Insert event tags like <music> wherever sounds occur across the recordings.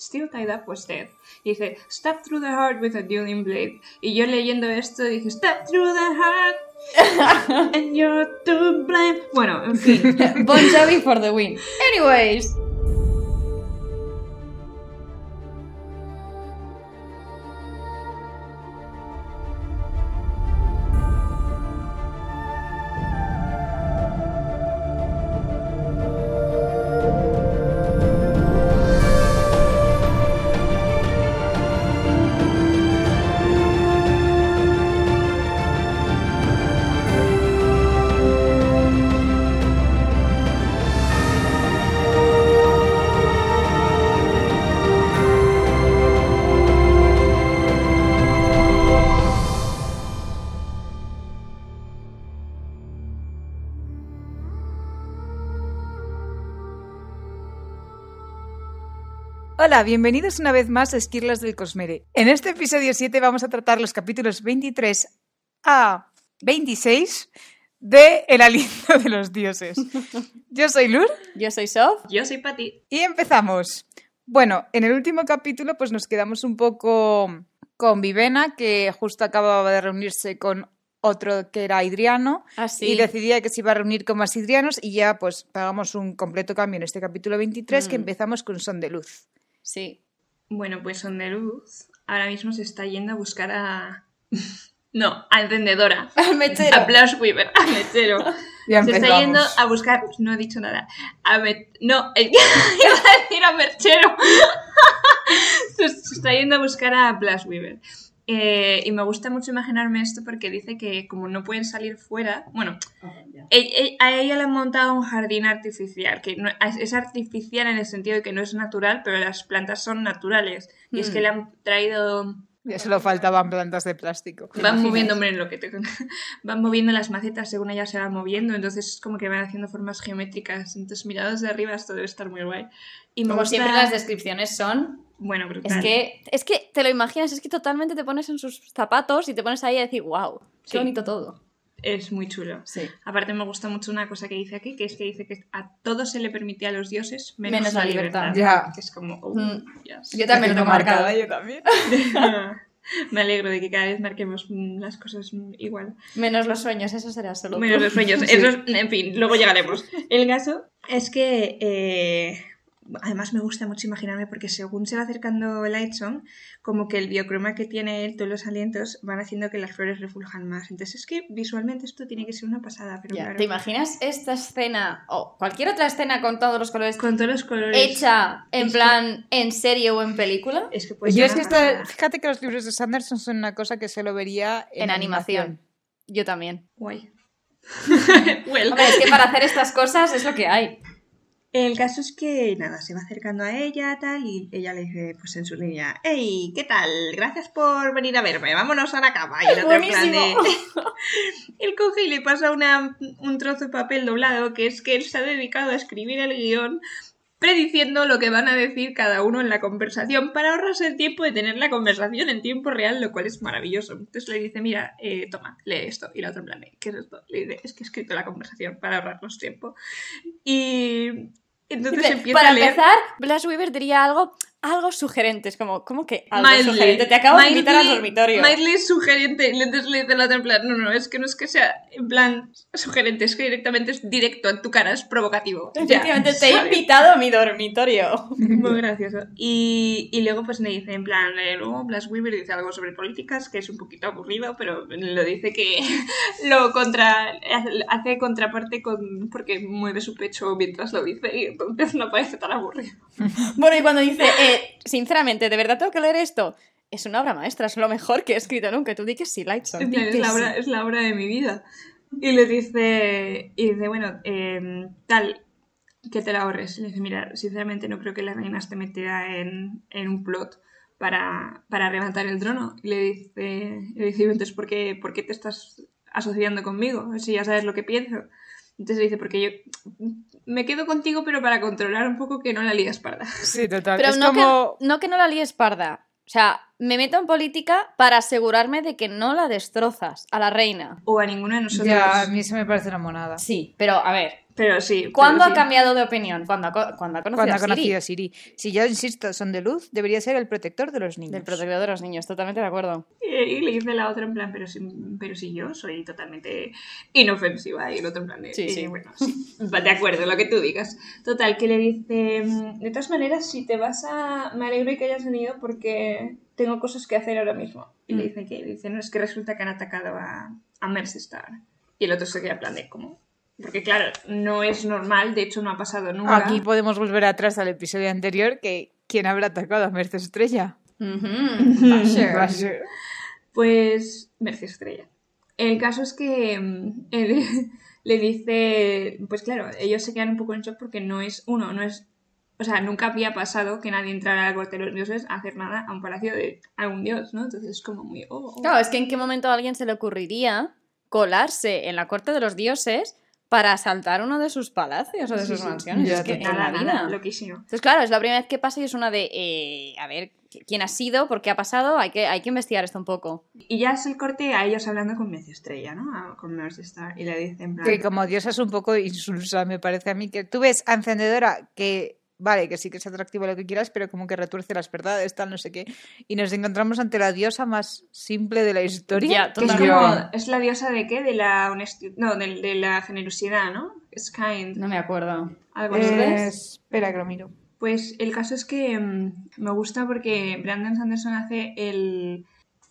still tied up was dead. Y dice, stab through the heart with a dueling blade. Y yo leyendo esto dije, stab through the heart <laughs> and you're to blame. Bueno, en fin. Bon Jovi for the win. Anyways. Hola, bienvenidos una vez más a Esquirlas del Cosmere. En este episodio 7 vamos a tratar los capítulos 23 a 26 de El aliento de los dioses. <laughs> Yo soy Lur Yo soy Sof. Yo soy Pati. y empezamos. Bueno, en el último capítulo pues nos quedamos un poco con Vivena, que justo acababa de reunirse con otro que era Idriano Así. y decidía que se iba a reunir con más Idrianos y ya pues pagamos un completo cambio en este capítulo 23 que Mm. empezamos con Son de Luz. Sí. Bueno, pues Son de Luz ahora mismo se está yendo a buscar a... <laughs> No, a Encendedora. <laughs> Al mechero. A Blush Weaver, a Mechero. Ya Se está yendo a buscar... No he dicho nada. A Me- No, el- <laughs> iba a decir a Merchero. se está yendo a buscar a Blush Weaver. Eh, y me gusta mucho imaginarme esto porque dice que como no pueden salir fuera, bueno, e- a ella le han montado un jardín artificial, que no- es artificial en el sentido de que no es natural, pero las plantas son naturales. Y es que Hmm. le han traído Ya solo faltaban plantas de plástico. ¿Te van moviendo, hombre, lo que te... <laughs> van moviendo las macetas según ellas se van moviendo, entonces es como que van haciendo formas geométricas. Entonces, mirados de arriba, esto debe estar muy guay. Y me Como gusta- siempre las descripciones son... Bueno, brutal. Es que, es que te lo imaginas, es que totalmente te pones en sus zapatos y te pones ahí a decir, wow, qué Sí. bonito todo. Es muy chulo. Sí. Aparte me gusta mucho una cosa que dice aquí, que es que dice que a todos se le permitía a los dioses menos, Menos la libertad. libertad. Ya. Que es como, oh, Mm. yes. Yo también lo tengo marcado. yo también. <laughs> Me alegro de que cada vez marquemos mm, las cosas mm, igual. Menos los sueños, eso será solo tú. Menos los sueños. <laughs> Eso es- en fin, luego llegaremos. El caso es que. eh, además, me gusta mucho imaginarme porque según se va acercando Lightsong, como que el biocroma que tiene él, todos los alientos, van haciendo que las flores refuljan más. Entonces, es que visualmente esto tiene que ser una pasada. Pero Ya, claro, ¿Te imaginas esta escena o cualquier otra escena con todos los colores Con todos los colores. hecha en Es que- plan en serie o en película? Es que puede Yo ser es que esta- fíjate que los libros de Sanderson son una cosa que solo vería en, En, animación. Yo también. Guay. <laughs> Well. Hombre, es que para hacer estas cosas es lo que hay. El caso es que, nada, se va acercando a ella, tal, y ella le dice, pues en su línea, hey, ¿qué tal? Gracias por venir a verme, vámonos a la cama. Y el otro en plan de... Buenísimo. <laughs> Él coge y le pasa una- un trozo de papel doblado, que es que él se ha dedicado a escribir el guion prediciendo lo que van a decir cada uno en la conversación para ahorrarse el tiempo de tener la conversación en tiempo real, lo cual es maravilloso. Entonces le dice, mira, eh, toma, lee esto. Y la otra en plan, ¿qué es esto? Le dice, es que he escrito la conversación para ahorrarnos tiempo. Y entonces empieza para a leer... empezar, Blas Weaver diría algo, algo sugerente. Es como, ¿cómo que algo Mildly. sugerente? Te acabo de invitar al Mildly- dormitorio. Mildly es sugerente. Y entonces le dice la otra en plan, no, no, es que no es que sea en plan sugerente, es que directamente es directo en tu cara, es provocativo. Efectivamente, te he invitado a mi dormitorio. <laughs> Muy gracioso. Y, y luego pues me dice en plan, eh, luego Blas Weaver dice algo sobre políticas, que es un poquito aburrido, pero lo dice que <laughs> lo contra hace contraparte con porque mueve su pecho mientras lo dice y entonces no parece tan aburrido. Bueno, y cuando dice, eh, sinceramente, ¿de verdad tengo que leer esto? Es una obra maestra, es lo mejor que he escrito nunca. Tú di que sí, Lightson. Es, que la sí. obra, es la obra de mi vida. Y le dice, y dice bueno, eh, tal, que te la ahorres. Le dice, mira, sinceramente no creo que la reina esté metida en, en un plot para, para arrebatar el trono. Y le dice, le dice entonces, ¿por qué, ¿por qué te estás asociando conmigo? Si ya sabes lo que pienso. Entonces le dice, porque yo me quedo contigo, pero para controlar un poco que no la lías parda. <laughs> Sí, total. Pero es no, como... que, no que no la líes parda. O sea, me meto en política para asegurarme de que no la destrozas a la reina. O a ninguno de nosotros. Ya, a mí se me parece una monada. Sí, pero a ver, Pero sí. pero ¿Cuándo sí. ha cambiado de opinión? Cuando ha, co- cuando ha conocido Cuando ha a Siri. conocido a Siri. Si yo insisto, son de luz, debería ser el protector de los niños. Del protector de los niños, totalmente de acuerdo. Y, y le dice la otra en plan, pero si, pero si yo soy totalmente inofensiva. Y el otro en plan, de, Sí, eh, sí. bueno, sí, va de acuerdo, lo que tú digas. Total, que le dice, mm, de todas maneras, si te vas a... Me alegro de que hayas venido porque tengo cosas que hacer ahora mismo. Y le Mm. dice que, y dice, no, es que resulta que han atacado a, a Mercy Star. Y el otro se queda en plan de, ¿cómo? Porque claro, no es normal, de hecho no ha pasado nunca. Aquí podemos volver atrás al episodio anterior que ¿quién habrá atacado a Merce Estrella? <laughs> Basher. Basher. Pues Mercy Estrella. El caso es que mm, él <laughs> le dice, pues claro, ellos se quedan un poco en shock porque no es uno, no es, o sea, nunca había pasado que nadie entrara al corte de los dioses a hacer nada a un palacio de algún dios, ¿no? Entonces es como muy... oh, oh. Claro, es que en qué momento a alguien se le ocurriría colarse en la corte de los dioses para asaltar uno de sus palacios o de Sí, sus sí. mansiones. Ya, es que en la Nada, vida. loquísimo. Entonces, claro, es la primera vez que pasa y es una de, eh, a ver, ¿quién ha sido? ¿Por qué ha pasado? Hay que, hay que investigar esto un poco. Y ya es el corte a ellos hablando con Mercy Estrella, ¿no? A- Con Mercy Star. Y le dice en plan... Que como diosa es un poco insulsa, me parece a mí. Que tú ves a Encendedora que, vale, que sí que es atractivo lo que quieras, pero como que retuerce las verdades, tal, no sé qué. Y nos encontramos ante la diosa más simple de la historia. Ya, Que es como... ¿Es la diosa de qué? De la honestidad... No, de, de la generosidad, ¿no? Es kind. No me acuerdo. Algo así. Eh, espera que lo miro. Pues el caso es que mm, me gusta porque Brandon Sanderson hace el.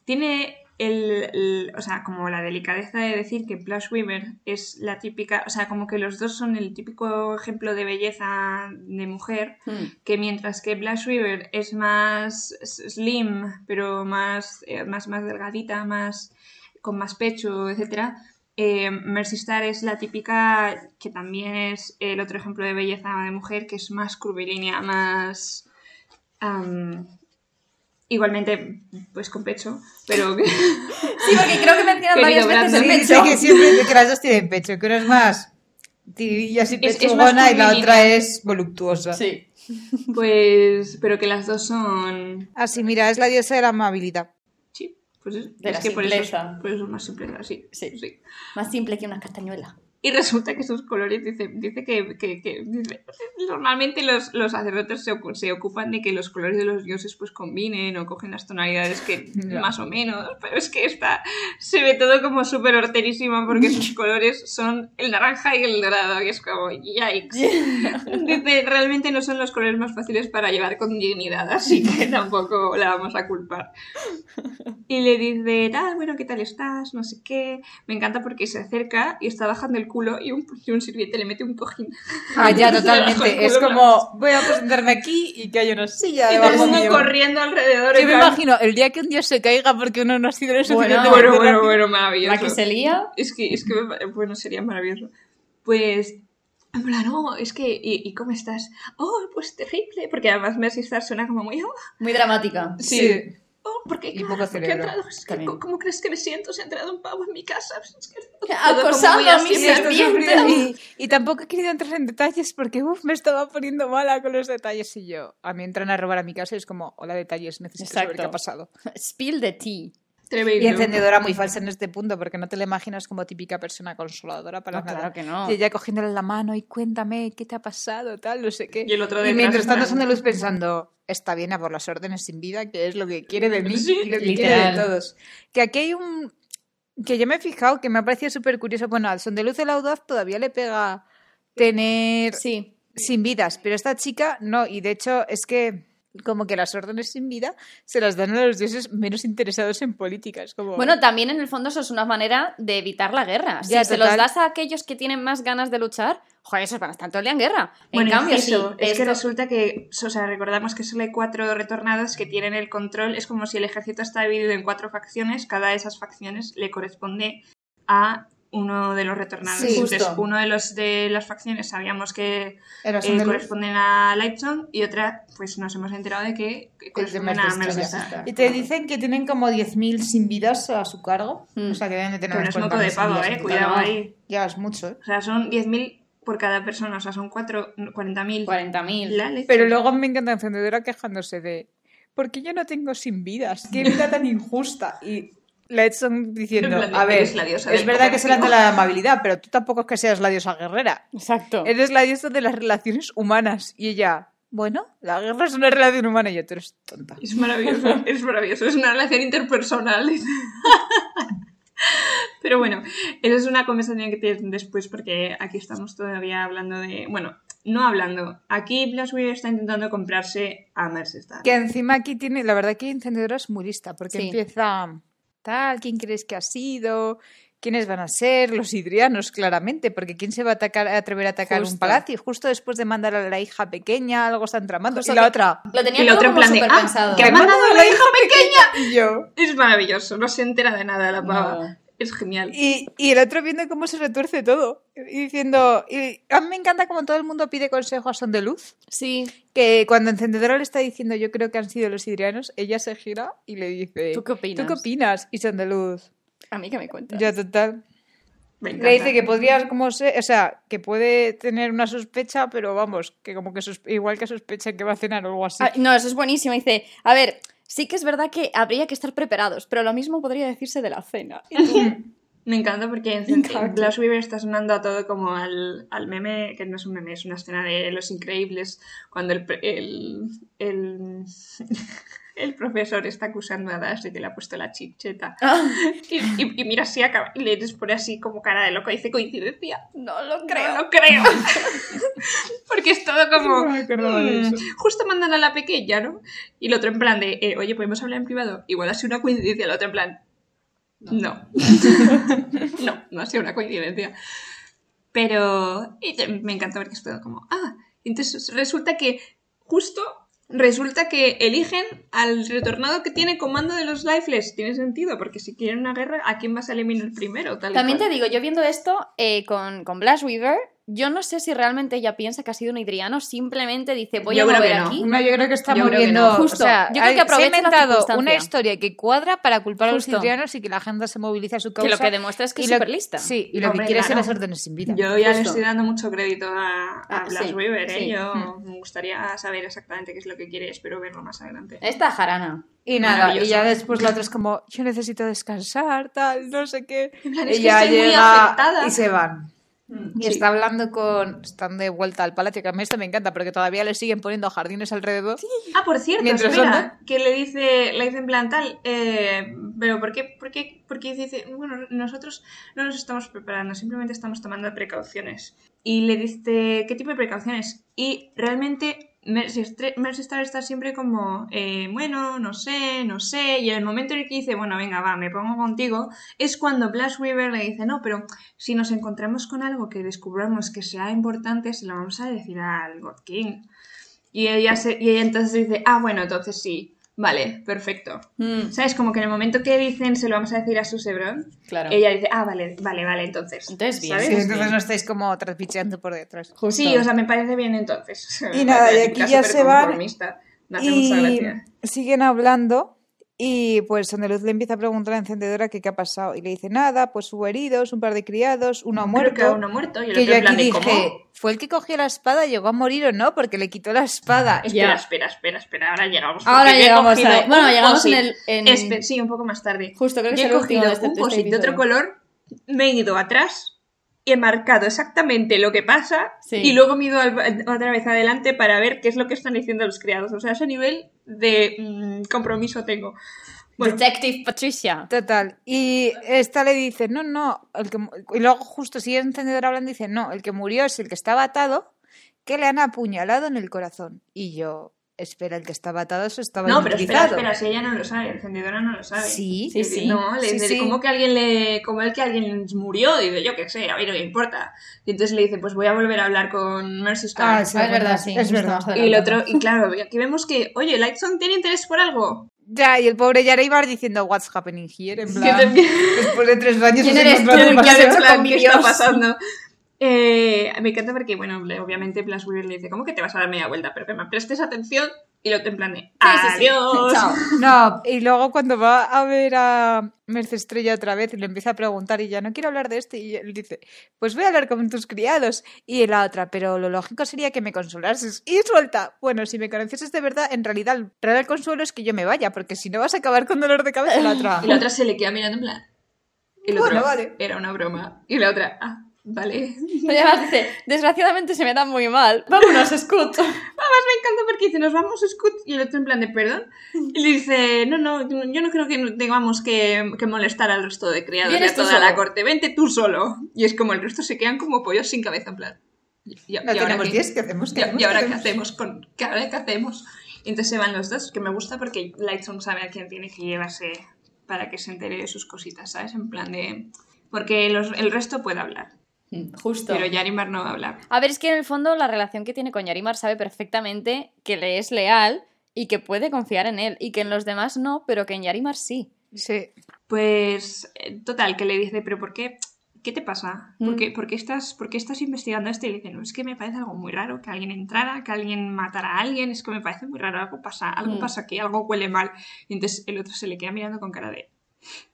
Tiene el, el- O sea, como la delicadeza de decir que Plush Weaver es la típica. O sea, como que los dos son el típico ejemplo de belleza de mujer. Hmm. Que mientras que Blush Weaver es más slim, pero más, eh, más, más delgadita, más con más pecho, etcétera. eh, Mercy Star es la típica que también es el otro ejemplo de belleza de mujer, que es más curvilínea, más igualmente pues con pecho, pero que- <laughs> Sí, porque creo que mencionas Querido varias veces el pecho. sí, que siempre que las dos tienen pecho, que una es más tirilla así es pechugona y la otra es voluptuosa. Sí. pues pero que las dos son Ah, sí, mira, es la diosa de la amabilidad. sí, pues es, De es la que por eso, es- simpleza. por eso es más simple, sí, Sí. sí. Más simple que una castañuela. Y resulta que esos colores, dice, dice que, que- que- dice, normalmente los, los sacerdotes se, se ocupan de que los colores de los dioses pues combinen o cogen las tonalidades que <laughs> más o menos, pero es que esta se ve todo como súper horterísima porque <laughs> sus colores son el naranja y el dorado, y es como, yikes. <laughs> Dice, realmente no son los colores más fáciles para llevar con dignidad, así que tampoco la vamos a culpar. Y le dice, tal, bueno, ¿qué tal estás? No sé qué. Me encanta porque se acerca y está bajando el culo y un, y un sirviente le mete un cojín. Ah, ya, totalmente. Es como, voy a presentarme aquí y que hay una silla Y todo el corriendo alrededor. Yo me imagino el día que un dios se caiga porque uno no ha sido lo Bueno, suficientemente Bueno, bueno, bueno, maravilloso. La que se lía. Es que, es que, bueno, sería maravilloso. Pues, en plan, no, es que, ¿y, y cómo estás? Oh, pues terrible, porque además Mercy Star suena como muy, oh, Muy dramática. Sí. Oh, porque, Y poco cerebro, entrado, es que, también. ¿cómo crees que me siento si ha entrado un pavo en mi casa? Pues muy a Y, serpiente. y- y tampoco he querido entrar en detalles porque uf, me estaba poniendo mala con los detalles y yo. A mí entran a robar a mi casa y es como, hola detalles, necesito saber Exacto. qué ha pasado. <laughs> Spill the tea. Tremendo. Y encendedora muy falsa en este punto porque no te la imaginas como típica persona consoladora para No, nada. claro que no. Y ella cogiéndole la mano y cuéntame qué te ha pasado, tal, no sé qué. Y el otro Y detrás, mientras en tanto de luz pensando, está bien a por las órdenes sin vida, que es lo que quiere de mí Sí, y lo que literal. quiere de todos. Que aquí hay un... Que yo me he fijado que me ha parecido súper curioso. Bueno, al son de luz el audaz todavía le pega tener Sí. sin vidas, pero esta chica no. Y de hecho es que como que las órdenes sin vida se las dan a los dioses menos interesados en política. Es como... Bueno, también en el fondo eso es una manera de evitar la guerra. Si Ya, se los total. das a aquellos que tienen más ganas de luchar, joder, esos van a estar todo el día en guerra. En Bueno, cambio, eso, sí. es que resulta que, o sea, recordamos que solo hay cuatro retornados que tienen el control. Es como si el ejército está dividido en cuatro facciones. Cada de esas facciones le corresponde a uno de los retornados. Sí, Entonces, justo. uno de los de las facciones sabíamos que eh, corresponden a Lightson y otra, pues nos hemos enterado de que, corresponden a. Star. Y te dicen que tienen como 10.000 sin vidas a su cargo. Mm. O sea, que deben de tener Pero no es moco de pavo, eh, cuidado ahí. Ya es mucho, ¿eh? O sea, son 10.000 por cada persona, o sea, son cuatro, 40.000. 40.000. La leche. Pero luego me encanta encendedora quejándose de ¿por qué yo no tengo sin vidas? ¿Qué vida tan injusta? Y Letson diciendo, En plan de, a ver, la diosa es verdad que es el ante comercio". la amabilidad, pero tú tampoco es que seas la diosa guerrera. Exacto. Eres la diosa de las relaciones humanas. Y ella, bueno, la guerra es una relación humana y yo, tú eres tonta. Es maravilloso, <laughs> es maravilloso. Es una relación interpersonal. <laughs> Pero bueno, eso es una conversación que tienen después porque aquí estamos todavía hablando de... Bueno, no hablando. Aquí Blas Weaver está intentando comprarse a Mercestar. Que encima aquí tiene, la verdad que encendedora es muy lista, porque Sí. empieza tal, ¿quién crees que ha sido? ¿Quiénes van a ser? Los hidrianos, claramente, porque ¿quién se va a, atacar, a atrever a atacar un palacio? Justo después de mandar a la hija pequeña, algo están tramando. Justo y la otra, Lo tenía Y la otra en plan de, "Ah, pensado. que ha mandado a la hija pequeña. y yo. Es maravilloso, no se entera de nada la pava. No. Es genial. Y, y el otro viendo cómo se retuerce todo. Y diciendo. Y a mí me encanta como todo el mundo pide consejo a Son de Luz. Sí. Que cuando Encendedora le está diciendo yo creo que han sido los hidrianos, ella se gira y le dice. ¿Tú qué opinas? ¿Tú qué opinas? Y Son de Luz. A mí que me cuentas. Ya total. Le dice que podría, como se, o sea, que puede tener una sospecha, pero vamos, que como que igual que sospecha que va a cenar o algo así. Ah, no, eso es buenísimo. Dice, a ver, sí que es verdad que habría que estar preparados, pero lo mismo podría decirse de la cena. <laughs> Me encanta porque en. Glass Weaver está sonando a todo como al, al meme, que no es un meme, es una escena de Los Increíbles, cuando el, el, el, el profesor está acusando a Dash de que le ha puesto la chicheta. <laughs> Y, y- y mira así, acaba, y le pone así como cara de loco, dice coincidencia. no lo No creo. lo creo. <laughs> Porque es todo como. No mm, eso. justo mandan a la pequeña, ¿no? Y el otro en plan de, eh, oye, podemos hablar en privado. Igual ha sido una coincidencia. El otro en plan, no. no, <laughs> no ha sido una coincidencia. Pero y me encanta ver que es todo como, ah, entonces resulta que justo resulta que eligen al retornado que tiene comando de los lifeless. Tiene sentido, porque si quieren una guerra, ¿a quién vas a eliminar primero? Tal También te digo, yo viendo esto eh, con, con Blas Weaver, yo no sé si realmente ella piensa que ha sido un hidriano, simplemente dice, voy Yo a mover no. aquí. No, yo creo que está Yo creo que moviendo. no. Justo. o sea, Yo creo que se ha aprovecha la inventado una historia que cuadra para culpar a los hidrianos y que la gente se movilice a su causa. Que lo que demuestra es que y es lo- súper lista. Sí, y lo Hombre, que quiere es claro. las órdenes sin vida. Yo ya le estoy dando mucho crédito a, a Ah, Blas sí, ¿eh? sí. Yo Hmm. me gustaría saber exactamente qué es lo que quiere, espero verlo más adelante. Esta jarana. Y nada, y ya después la otra es como, yo necesito descansar, tal, no sé qué. En plan, es que Ella estoy muy llega afectada. y se van. Y Sí. está hablando con. Están de vuelta al palacio, que a mí esto me encanta, porque todavía le siguen poniendo jardines alrededor. Ah, por cierto, Mientras espera, que le dice, le dice en plan tal, eh, pero ¿por qué, por qué, por qué dice, bueno, nosotros no nos estamos preparando, simplemente estamos tomando precauciones. Y le dice, ¿qué tipo de precauciones? Y realmente Mercestar está siempre como, eh, bueno, no sé, no sé, y en el momento en el que dice, bueno, venga, va, me pongo contigo, es cuando Blas Weaver le dice, no, pero si nos encontramos con algo que descubramos que sea importante, se lo vamos a decir al God King. Y ella, se, y ella entonces dice, ah, bueno, entonces sí, vale, perfecto. Mm, ¿Sabes? Como que en el momento que dicen, se lo vamos a decir a Susebron, claro. ella dice, ah, vale, vale, vale, entonces. Entonces bien. ¿sabes? Sí, entonces no estáis como traspicheando por detrás. Justo. Sí, o sea, me parece bien entonces. <laughs> Y nada, y aquí ya se van superconformista. Me hace mucha Y gracia. siguen hablando y pues Sondeluz le empieza a preguntar a la encendedora que qué ha pasado. Y le dice nada, pues hubo heridos, un par de criados, uno ha Creo muerto. que uno muerto. Y el que yo aquí dije, ¿cómo? ¿fue el que cogió la espada? ¿Llegó a morir o no? Porque le quitó la espada. Espera, Ya. espera, espera, espera, ahora llegamos. Ahora yo llegamos a... Bueno, llegamos en el... en- Espe- sí, un poco más tarde. Justo, creo que Yo he cogido de este, un de este otro color, me he ido atrás y he marcado exactamente lo que pasa Sí. y luego me he ido otra vez adelante para ver qué es lo que están diciendo los criados. O sea, ese nivel de mm, compromiso tengo. Bueno, Detective Patricia. Total. Y esta le dice, no, no. El que, mu-". y luego justo sigue encendedora hablando y dice, no, el que murió es el que estaba atado, que le han apuñalado en el corazón. Y yo, espera, el que estaba atado eso estaba no, pero espera, espera, si ella no lo sabe, encendedora no lo sabe. Sí, Sí, sí. No, le Sí, sí. como que alguien le. como el que alguien murió, dice, yo qué sé, a mí no me importa. Y entonces le dice, pues voy a volver a hablar con Mercy Star. Ah, sí, Ah, es verdad, sí. Es verdad. y el otro, y claro, aquí vemos que, oye, Lightson tiene interés por algo. Ya, y el pobre Yareibar diciendo, what's happening here? En plan, después de tres años ¿Quién eres tú? ¿Qué ¿qué está pasando? Eh, me encanta porque, bueno, obviamente Blas Weaver le dice, ¿cómo que te vas a dar media vuelta? Pero que me prestes atención Y en plan de, sí, sí. adiós. No, y luego cuando va a ver a Merce Estrella otra vez y le empieza a preguntar y ya no quiero hablar de esto y él dice, pues voy a hablar con tus criados y la otra, pero lo lógico sería que me consolases y suelta. Bueno, si me conocieses de verdad, en realidad el real consuelo es que yo me vaya, porque si no vas a acabar con dolor de cabeza la otra. <laughs> Y la otra se le queda mirando en plan. Y el otro, Bueno, vale. era una broma. Y la otra, ah, vale. Y además dice, desgraciadamente se me da muy mal. Vámonos, Scoot. <laughs> Además me encanta porque dice, nos vamos, Scoot. Y el otro en plan de, perdón. <laughs> Y le dice, no, no, yo no creo que tengamos que, que molestar al resto de criados de toda solo. la corte. Vente tú solo. Y es como el resto se quedan como pollos sin cabeza, en plan. ¿Y, y- No y ahora qué? 10, ¿qué hacemos? ¿Qué ¿Y, hacemos? y ahora ¿Qué hacemos? Con, ¿qué, ahora qué hacemos? Y entonces se van los dos, que me gusta porque Lightstone sabe a quién tiene que llevarse para que se entere de sus cositas, ¿sabes? En plan de... Porque los- el resto puede hablar, <laughs> Justo. pero Yarimar no va a hablar. A ver, es que en el fondo la relación que tiene con Yarimar sabe perfectamente que le es leal y que puede confiar en él. Y que en los demás no, pero que en Yarimar sí. Sí. Pues, eh, total, que le dice, pero ¿por qué? ¿Qué te pasa? ¿Por Mm. qué, por qué estás, por qué estás investigando esto? Y le dice, no, es que me parece algo muy raro, que alguien entrara, que alguien matara a alguien, es que me parece muy raro, algo pasa, algo Mm. pasa aquí, algo huele mal. Y entonces el otro se le queda mirando con cara de...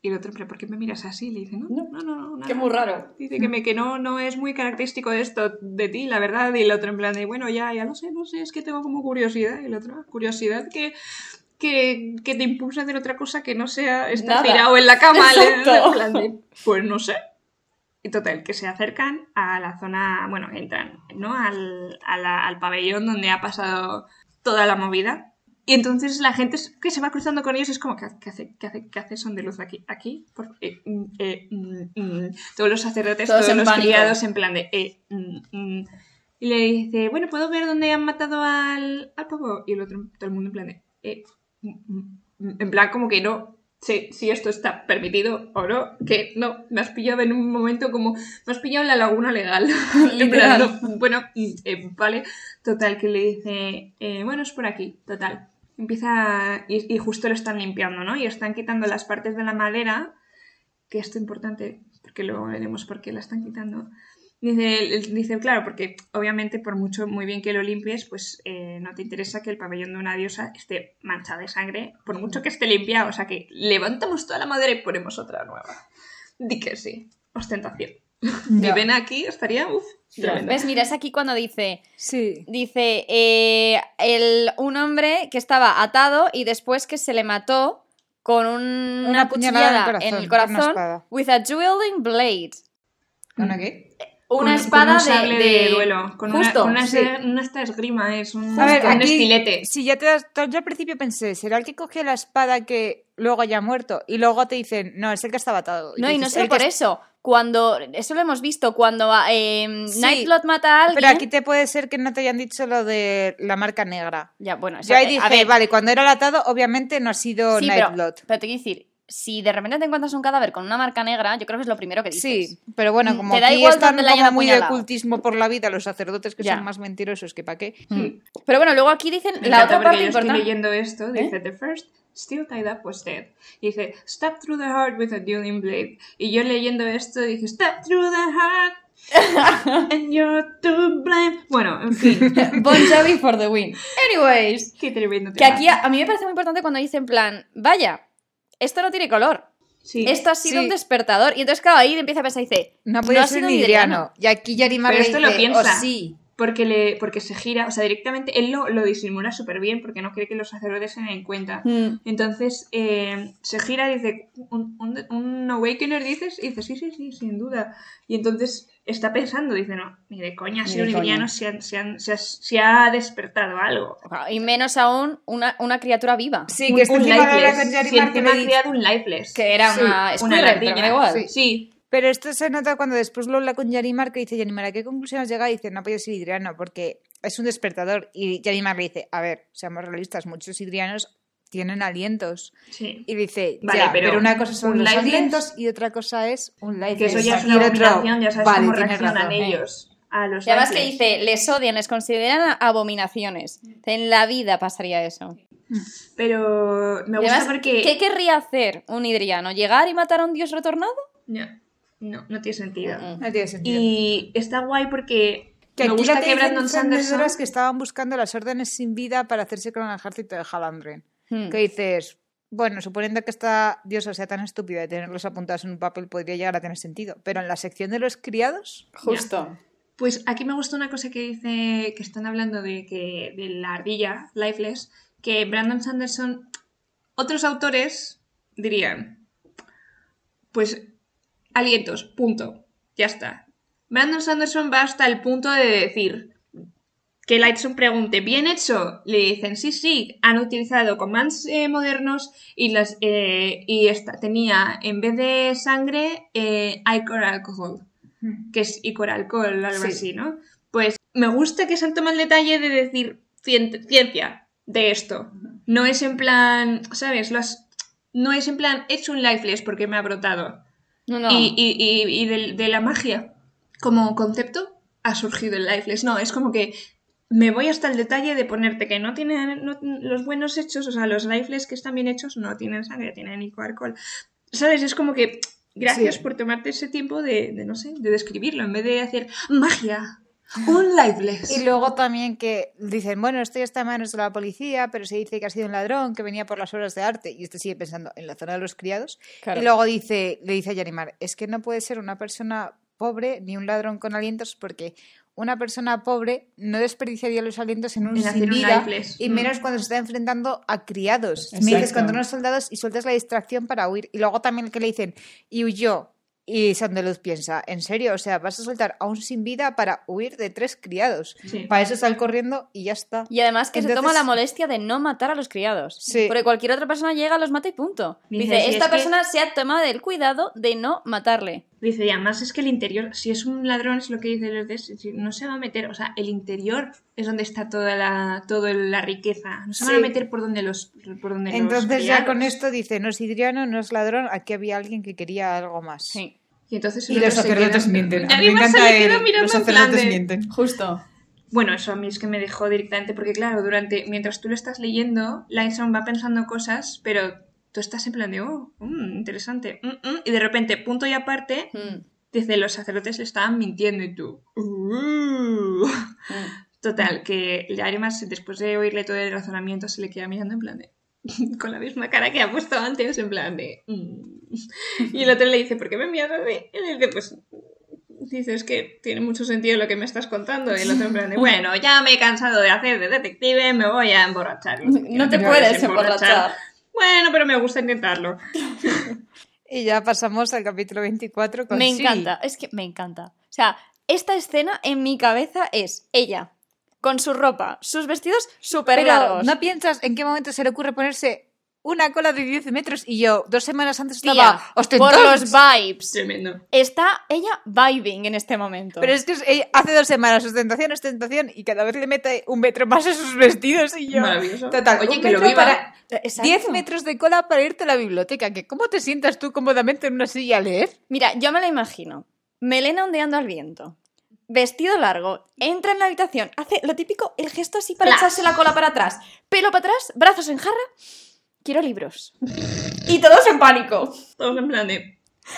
Y el otro, pero ¿por qué me miras así? Le dice, no, No. no, no, nada. Que muy raro. Dice que, me, que no, no es muy característico de esto, de ti, la verdad. Y el otro en plan de, bueno, ya, ya lo sé, no sé, es que tengo como curiosidad. Y el otro, "Ah, curiosidad que, que, que te impulsa a hacer otra cosa que no sea estar tirado en la cama. <laughs> En plan de, pues no sé. Y total, que se acercan a la zona, bueno, entran, ¿no? Al, a la- al pabellón donde ha pasado toda la movida. Y entonces la gente que se va cruzando con ellos es como, ¿qué, qué hace, qué, hace, ¿qué hace son de luz aquí? ¿Aquí? Por- eh, mm, eh, mm, mm. Todos los sacerdotes, Todos los pánico. criados en plan de... eh, mm. Y le dice, bueno, ¿puedo ver dónde han matado al, al pavo? Y el otro, todo el mundo en plan de... eh, en plan como que no sé si esto está permitido o no, que no, me has pillado en un momento como... Me has pillado en la laguna legal. <laughs> En plan, no, bueno, vale. Total, que le dice, bueno, es por aquí, total. Empieza, y, justo lo están limpiando, ¿no? Y están quitando las partes de la madera, que esto es importante, porque luego veremos por qué la están quitando. Dice, dice, claro, porque obviamente por mucho muy bien que lo limpies, pues eh, no te interesa que el pabellón de una diosa esté manchado de sangre, por mucho que esté limpiado. O sea que levantamos toda la madera y ponemos otra nueva. Di que sí, ostentación. Mi vena aquí estaría, uff, tremenda. ¿Ves? Mira, es aquí cuando dice... Sí. Dice, eh, el, un hombre que estaba atado y después que se le mató con un- una, puñalada en el una corazón with a dueling blade. ¿Con una qué? Una Con- espada con un de, duelo. Con Justo, una, sí. una esta esgrima, es un, A ver, un aquí, estilete. Si ya te das, yo al principio pensé, ¿será el que cogió la espada que luego haya muerto? Y luego te dicen, no, es el que estaba atado. No, y no dices, solo "El que por es-". eso. Cuando, eso lo hemos visto, cuando eh, Sí, Nightblood mata a alguien... Pero aquí te puede ser que no te hayan dicho lo de la marca negra. Ya, bueno, eso- Yo ahí eh, dije, a ver, vale, cuando era el atado, obviamente no ha sido sí, pero, Nightblood. pero te quiero decir, si de repente te encuentras un cadáver con una marca negra, yo creo que es lo primero que dices. Sí, pero bueno, Mm, como te da aquí igual están la como muy de ocultismo por la vida los sacerdotes que Ya. son más mentirosos que pa' qué. Mm. Pero bueno, luego aquí dicen Me la otra parte yo estoy importante. leyendo esto, ¿Eh? dice, the first still tied up was dead. Y dice, stab through the heart with a dueling blade. Y yo leyendo esto dije, stab through the heart <laughs> and you're to blame. Bueno, en fin, <laughs> Bon Jovi for the win. Anyways, qué tremendo que aquí a, a mí me parece muy importante cuando dicen en plan, vaya, esto no tiene color. Sí. Esto ha sido Sí. un despertador. Y entonces, claro, ahí empieza a pensar y dice, No podía ha ser sido un hidriano. Y aquí Yarimar Pero esto lo dice, piensa. "Oh, sí. Porque, le, porque se gira, o sea, directamente él lo, lo disimula súper bien porque no quiere que los sacerdotes se den cuenta. "Mm, Entonces eh, se gira y dice, ¿un, un, un Awakener dices? Y dice, sí, sí, sí, sin duda. Y entonces está pensando, dice, no, ni de coña, ha de un se, han- se, han- se ha, se ha despertado algo. Y menos aún una, una criatura viva. Sí, un, que un lifeless. Si que encima ha creado un lifeless. Que era Sí, una una pero igual. Sí. Sí, Pero esto se nota cuando después lo habla con Yarimar, que dice, Yarimar, ¿a qué conclusión has llegado? Y dice, no podía ser hidriano, porque es un despertador. Y Yarimar le dice, a ver, seamos realistas, muchos hidrianos tienen alientos. sí. Y dice, Vale, ya, pero pero, una cosa son un los lifeless- alientos y otra cosa es un life. Que eso ya es una abominación, ya sabes cómo reaccionan ellos a los Y además que lifeless. dice, les odian, les consideran abominaciones. En la vida pasaría eso. Pero me gusta además, porque... ¿qué querría hacer un hidriano? ¿Llegar y matar a un dios retornado? No, no, no tiene sentido. Mm. No tiene sentido. Y está guay porque Que Me gusta que Brandon Sanderson- que estaban buscando las órdenes sin vida para hacerse con el ejército de Halandren. Hmm. Que dices, bueno, suponiendo que esta diosa sea tan estúpida de tenerlos apuntados en un papel, podría llegar a tener sentido. Pero en la sección de los criados, Justo. Pues aquí me gusta una cosa que dice, que están hablando de que de la ardilla, Lifeless, que Brandon Sanderson, otros autores dirían, pues alientos, punto, ya está. Brandon Sanderson va hasta el punto de decir que Lightson pregunte, ¿bien hecho? Le dicen, sí, sí, han utilizado commands eh, modernos y las eh, y esta, tenía, en vez de sangre, eh, icor alcohol que es icor alcohol, algo Sí. así, ¿no? Pues me gusta que se han tomado el detalle de decir cien- ciencia de esto. No es en plan, ¿sabes? No es en plan, he hecho un lifeless porque me ha brotado. No, no. Y, y- y- y de, de la magia como concepto ha surgido el lifeless. No, es como que me voy hasta el detalle de ponerte que no tienen no- los buenos hechos, o sea, los lifeless que están bien hechos no tienen sangre, tienen alcohol. ¿Sabes? Es como que gracias Sí. por tomarte ese tiempo de, de, no sé, de describirlo, en vez de hacer magia, un lifeless. Y luego también que dicen, bueno, esto ya está en manos de la policía, pero se dice que ha sido un ladrón que venía por las obras de arte. Y este sigue pensando en la zona de los criados. Claro. Y luego dice, le dice a Yarimar, es que no puede ser una persona pobre ni un ladrón con alientos porque una persona pobre no desperdiciaría los alientos en un En sin vida y Mm. menos cuando se está enfrentando a criados. Me dices cuando unos soldados y sueltas la distracción para huir. Y luego también que le dicen, y huyó. Y Sandeluz piensa, ¿en serio? O sea, vas a soltar a un sin vida para huir de tres criados. Sí. Para eso sal corriendo y ya está. Y además que se toma la molestia de no matar a los criados. Sí. Porque cualquier otra persona llega, los mata y punto. Dice, Dice, si esta es que- persona se ha tomado el cuidado de no matarle. Dice, y además es que el interior, si es un ladrón, es lo que dice los de es decir, no se va a meter, o sea, el interior es donde está toda la, toda la riqueza. No se van Sí. a meter por donde los, por donde los Entonces ya con esto dice, no es hidriano, no es ladrón, aquí había alguien que quería algo más. Sí. Y entonces Y el los sacerdotes mienten. A mí me encanta el- los sacerdotes de- mienten. Justo. Bueno, eso a mí es que me dejó directamente, porque claro, durante, mientras tú lo estás leyendo, Lightstone va pensando cosas, pero tú estás en plan de, oh, mm, interesante, mm, mm", y de repente, punto y aparte, dice, los sacerdotes le estaban mintiendo y tú, "Uh". Total, que además después de oírle todo el razonamiento se le queda mirando en plan de... <laughs> con la misma cara que ha puesto antes, en plan de... Y el otro le dice, ¿por qué me miras así? Y le dice, pues... Dice, es que tiene mucho sentido lo que me estás contando. Y el otro en plan de, <laughs> bueno, ya me he cansado de hacer de detective, me voy a emborrachar. No te puedes emborrachar. Bueno, pero me gusta intentarlo. <laughs> Y ya pasamos al capítulo 24 con Me encanta, es que me encanta. O sea, esta escena en mi cabeza es ella, con su ropa, sus vestidos súper largos. ¿no piensas en qué momento se le ocurre ponerse una cola de 10 metros? Y yo, dos semanas antes Tía, estaba por los <laughs> vibes. Tremendo. Está ella vibing en este momento. Pero es que eh, hace dos semanas, ostentación, ostentación, y cada vez le mete un metro más a sus vestidos y yo... Maravilloso. Total, Oye, un que lo viva. para... Exacto. 10 metros de cola para irte a la biblioteca. que ¿Cómo te sientas tú cómodamente en una silla a leer? Mira, yo me la imagino. Melena ondeando al viento. Vestido largo. Entra en la habitación. Hace lo típico, el gesto así para Flash. echarse la cola para atrás. Pelo para atrás, brazos en jarra. Quiero libros. Y todos en pánico. Todos en plan de...